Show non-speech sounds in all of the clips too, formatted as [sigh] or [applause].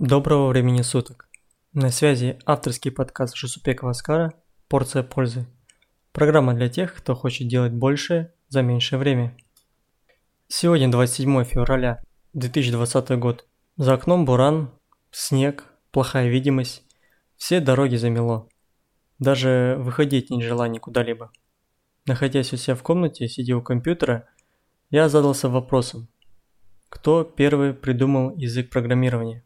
Доброго времени суток. На связи авторский подкаст Жусупекова Аскара «Порция пользы». Программа для тех, кто хочет делать больше за меньшее время. Сегодня 27 февраля 2020 год. За окном буран, снег, плохая видимость. Все дороги замело. Даже выходить не желание куда-либо. Находясь у себя в комнате, сидя у компьютера, я задался вопросом, кто первый придумал язык программирования?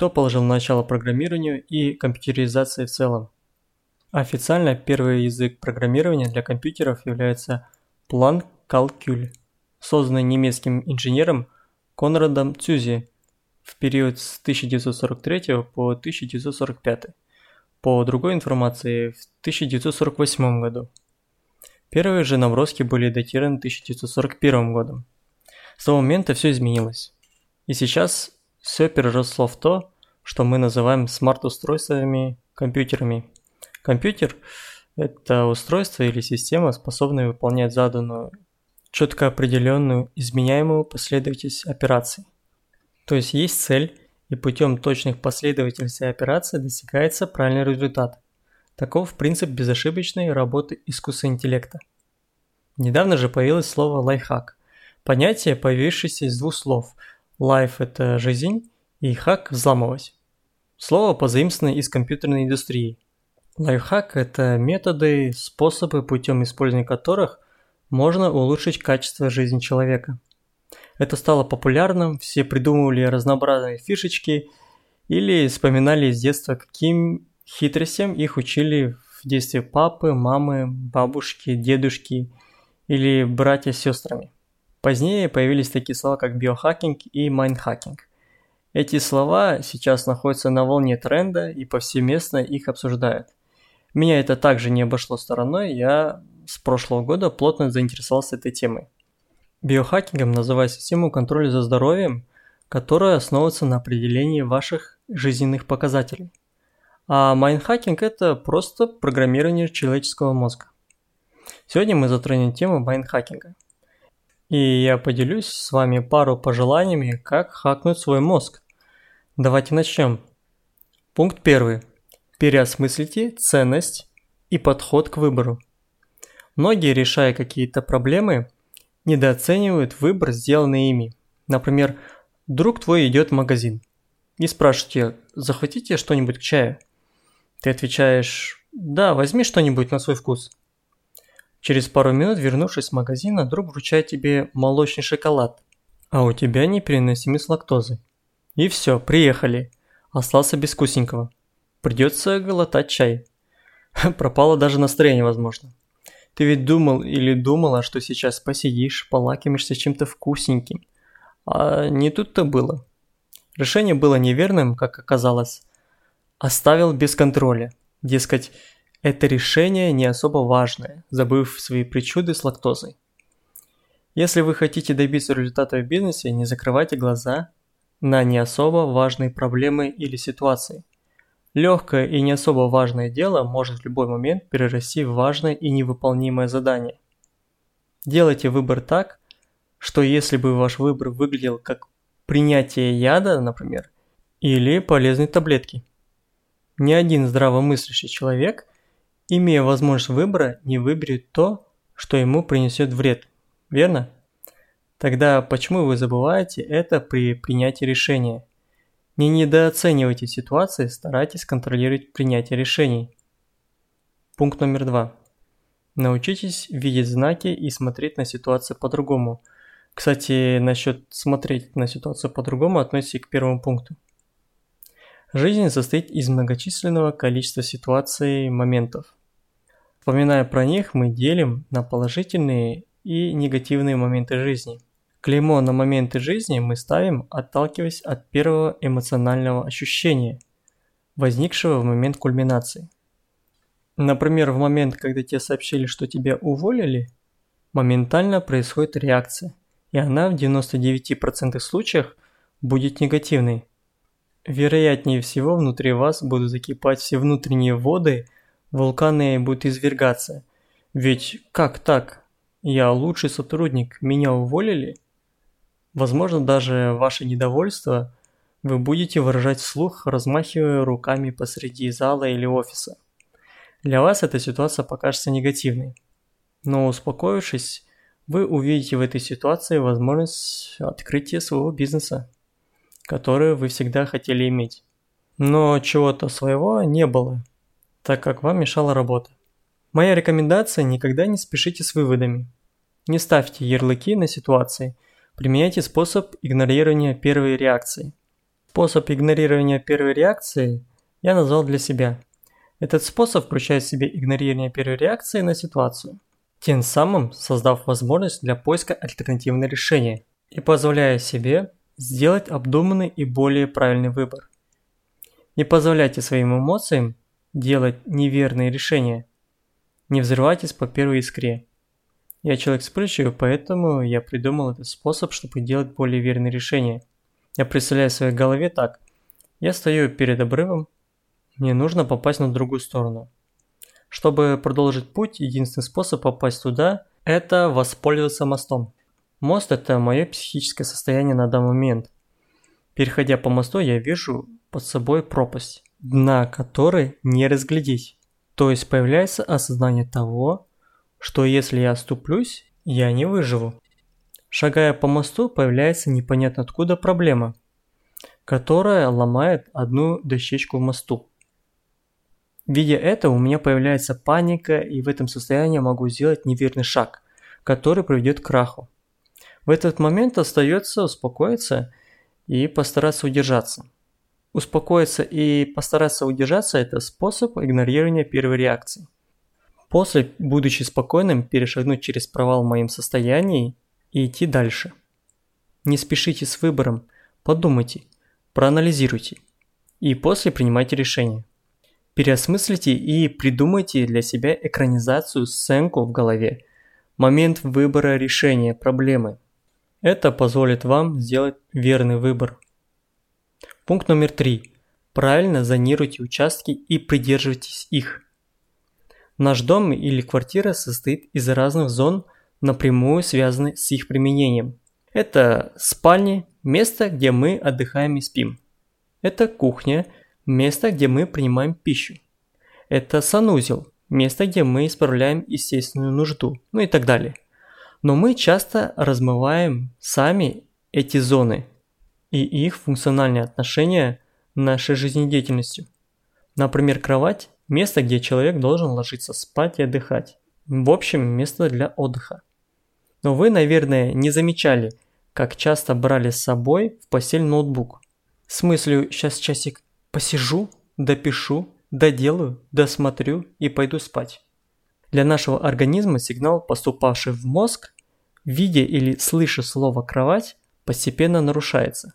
Кто положил начало программированию и компьютеризации в целом. Официально первый язык программирования для компьютеров является Plan Calcul, созданный немецким инженером Конрадом Цюзи в период с 1943 по 1945. По другой информации, в 1948 году. Первые же наброски были датированы 1941 годом. С того момента все изменилось. И сейчас все переросло в то, что мы называем смарт-устройствами, компьютерами. Компьютер – это устройство или система, способная выполнять заданную, четко определенную, изменяемую последовательность операций. То есть есть цель, и путем точных последовательностей операций достигается правильный результат. Таков принцип безошибочной работы искусственного интеллекта. Недавно же появилось слово «лайфхак». Понятие, появившееся из двух слов – Life – это жизнь, hack – взламывать. Слово позаимствовано из компьютерной индустрии. Лайфхак – это методы, способы, путем использования которых можно улучшить качество жизни человека. Это стало популярным, все придумывали разнообразные фишечки или вспоминали с детства, каким хитростям их учили в детстве папы, мамы, бабушки, дедушки или братья с сестрами. Позднее появились такие слова, как биохакинг и майндхакинг. Эти слова сейчас находятся на волне тренда и повсеместно их обсуждают. Меня это также не обошло стороной, я с прошлого года плотно заинтересовался этой темой. Биохакингом называют систему контроля за здоровьем, которая основывается на определении ваших жизненных показателей. А майндхакинг – это просто программирование человеческого мозга. Сегодня мы затронем тему майндхакинга – и я поделюсь с вами пару пожеланиями, как хакнуть свой мозг. Давайте начнем. Пункт первый. Переосмыслите ценность и подход к выбору. Многие, решая какие-то проблемы, недооценивают выбор, сделанный ими. Например, друг твой идет в магазин и спрашивает тебя, захватите что-нибудь к чаю? Ты отвечаешь, да, возьми что-нибудь на свой вкус. Через пару минут, вернувшись с магазина, друг вручает тебе молочный шоколад, а у тебя непереносимость лактозы. И все, приехали. Остался без вкусненького. Придется глотать чай. [laughs] Пропало даже настроение, возможно. Ты ведь думал или думала, что сейчас посидишь, полакомишься чем-то вкусненьким. А не тут-то было. Решение было неверным, как оказалось. Оставил без контроля. Дескать, это решение не особо важное, забыв свои причуды с лактозой. Если вы хотите добиться результата в бизнесе, не закрывайте глаза на не особо важные проблемы или ситуации. Легкое и не особо важное дело может в любой момент перерасти в важное и невыполнимое задание. Делайте выбор так, что если бы ваш выбор выглядел как принятие яда, например, или полезной таблетки. Ни один здравомыслящий человек имея возможность выбора, не выберет то, что ему принесет вред. Верно? Тогда почему вы забываете это при принятии решения? Не недооценивайте ситуации, старайтесь контролировать принятие решений. Пункт номер два. Научитесь видеть знаки и смотреть на ситуацию по-другому. Кстати, насчет смотреть на ситуацию по-другому относится и к первому пункту. Жизнь состоит из многочисленного количества ситуаций, моментов – Вспоминая про них, мы делим на положительные и негативные моменты жизни. Клеймо на моменты жизни мы ставим, отталкиваясь от первого эмоционального ощущения, возникшего в момент кульминации. Например, в момент, когда тебе сообщили, что тебя уволили, моментально происходит реакция, и она в 99% случаях будет негативной. Вероятнее всего, внутри вас будут закипать все внутренние воды – вулканы будут извергаться. Ведь как так? Я лучший сотрудник, меня уволили? Возможно, даже ваше недовольство вы будете выражать вслух, размахивая руками посреди зала или офиса. Для вас эта ситуация покажется негативной. Но успокоившись, вы увидите в этой ситуации возможность открытия своего бизнеса, который вы всегда хотели иметь. Но чего-то своего не было, так как вам мешала работа. Моя рекомендация – никогда не спешите с выводами. Не ставьте ярлыки на ситуации, применяйте способ игнорирования первой реакции. Способ игнорирования первой реакции я назвал для себя. Этот способ включает в себе игнорирование первой реакции на ситуацию, тем самым создав возможность для поиска альтернативного решения и позволяя себе сделать обдуманный и более правильный выбор. Не позволяйте своим эмоциям делать неверные решения. Не взрывайтесь по первой искре. Я человек вспыльчивый, поэтому я придумал этот способ, чтобы делать более верные решения. Я представляю в своей голове так. Я стою перед обрывом, мне нужно попасть на другую сторону. Чтобы продолжить путь, единственный способ попасть туда – это воспользоваться мостом. Мост – это мое психическое состояние на данный момент. Переходя по мосту, я вижу под собой пропасть, дна которой не разглядеть. То есть появляется осознание того, что если я оступлюсь, я не выживу. Шагая по мосту, появляется непонятно откуда проблема, которая ломает одну дощечку в мосту. Видя это, у меня появляется паника, и в этом состоянии могу сделать неверный шаг, который приведет к краху. В этот момент остается успокоиться и постараться удержаться. Успокоиться и постараться удержаться – это способ игнорирования первой реакции. После, будучи спокойным, перешагнуть через провал в моем состоянии и идти дальше. Не спешите с выбором, подумайте, проанализируйте и после принимайте решение. Переосмыслите и придумайте для себя экранизацию сценку в голове, момент выбора решения проблемы. Это позволит вам сделать верный выбор. Пункт номер три. Правильно зонируйте участки и придерживайтесь их. Наш дом или квартира состоит из разных зон – напрямую связаны с их применением. Это спальни, место, где мы отдыхаем и спим. Это кухня, место, где мы принимаем пищу. Это санузел, место, где мы исправляем естественную нужду, ну и так далее. Но мы часто размываем сами эти зоны и их функциональные отношения нашей жизнедеятельностью. Например, кровать – место, где человек должен ложиться спать и отдыхать. В общем, место для отдыха. Но вы, наверное, не замечали, как часто брали с собой в постель ноутбук. С мыслью «сейчас часик посижу, допишу, доделаю, досмотрю и пойду спать». Для нашего организма сигнал, поступавший в мозг, видя или слыша слово «кровать», постепенно нарушается.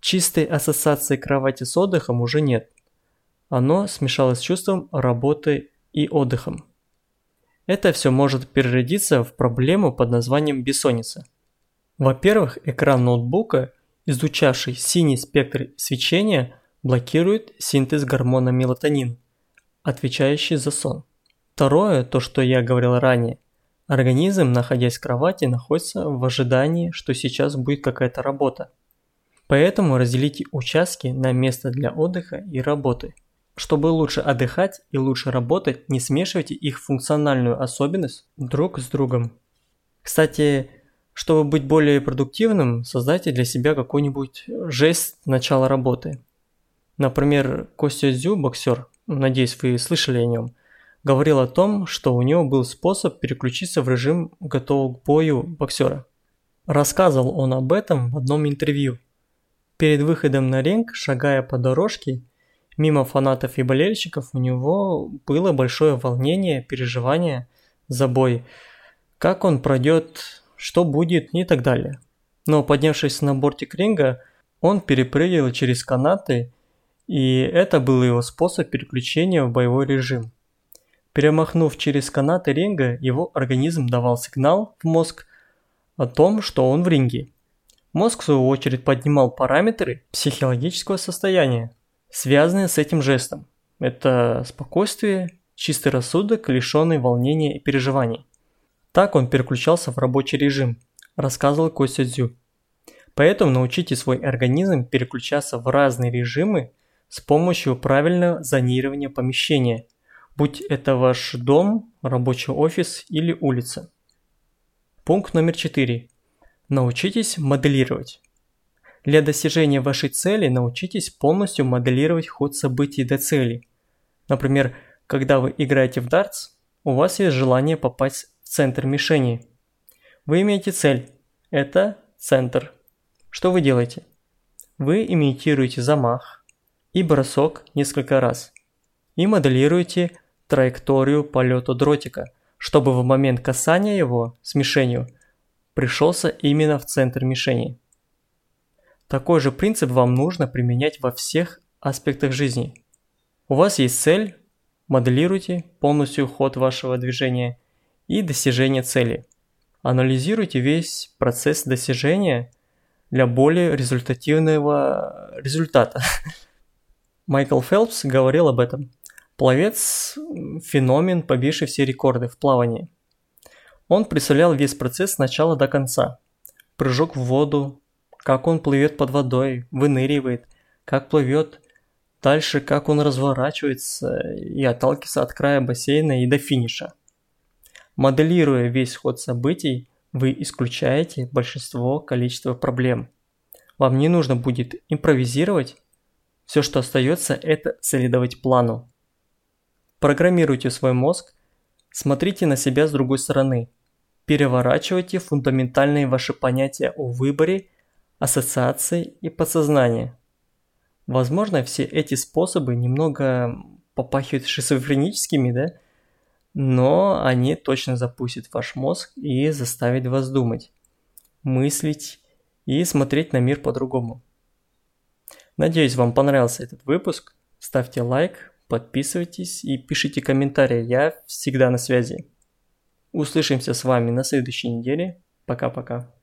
Чистой ассоциации кровати с отдыхом уже нет. Оно смешалось с чувством работы и отдыхом. Это все может переродиться в проблему под названием бессонница. Во-первых, экран ноутбука, изучавший синий спектр свечения, блокирует синтез гормона мелатонин, отвечающий за сон. Второе, то что я говорил ранее, организм, находясь в кровати, находится в ожидании, что сейчас будет какая-то работа. Поэтому разделите участки на место для отдыха и работы – чтобы лучше отдыхать и лучше работать, не смешивайте их функциональную особенность друг с другом. Кстати, чтобы быть более продуктивным, создайте для себя какой-нибудь жест начала работы. Например, Костя Зю, боксер, надеюсь вы слышали о нем, говорил о том, что у него был способ переключиться в режим готового к бою боксера. Рассказывал он об этом в одном интервью. Перед выходом на ринг, шагая по дорожке, Мимо фанатов и болельщиков у него было большое волнение, переживание за бой. Как он пройдет, что будет и так далее. Но поднявшись на бортик ринга, он перепрыгивал через канаты, и это был его способ переключения в боевой режим. Перемахнув через канаты ринга, его организм давал сигнал в мозг о том, что он в ринге. Мозг, в свою очередь, поднимал параметры психологического состояния, связанные с этим жестом. Это спокойствие, чистый рассудок, лишенный волнения и переживаний. Так он переключался в рабочий режим, рассказывал Костя Дзю. Поэтому научите свой организм переключаться в разные режимы с помощью правильного зонирования помещения, будь это ваш дом, рабочий офис или улица. Пункт номер 4. Научитесь моделировать. Для достижения вашей цели научитесь полностью моделировать ход событий до цели. Например, когда вы играете в дартс, у вас есть желание попасть в центр мишени. Вы имеете цель – это центр. Что вы делаете? Вы имитируете замах и бросок несколько раз и моделируете траекторию полета дротика, чтобы в момент касания его с мишенью пришелся именно в центр мишени. Такой же принцип вам нужно применять во всех аспектах жизни. У вас есть цель, моделируйте полностью ход вашего движения и достижение цели. Анализируйте весь процесс достижения для более результативного результата. [laughs] Майкл Фелпс говорил об этом. Пловец – феномен, побивший все рекорды в плавании. Он представлял весь процесс с начала до конца. Прыжок в воду, как он плывет под водой, выныривает, как плывет, дальше как он разворачивается и отталкивается от края бассейна и до финиша. Моделируя весь ход событий, вы исключаете большинство количества проблем. Вам не нужно будет импровизировать, все, что остается, это следовать плану. Программируйте свой мозг, смотрите на себя с другой стороны, переворачивайте фундаментальные ваши понятия о выборе ассоциации и подсознания. Возможно, все эти способы немного попахивают шизофреническими, да? Но они точно запустят ваш мозг и заставят вас думать, мыслить и смотреть на мир по-другому. Надеюсь, вам понравился этот выпуск. Ставьте лайк, подписывайтесь и пишите комментарии. Я всегда на связи. Услышимся с вами на следующей неделе. Пока-пока.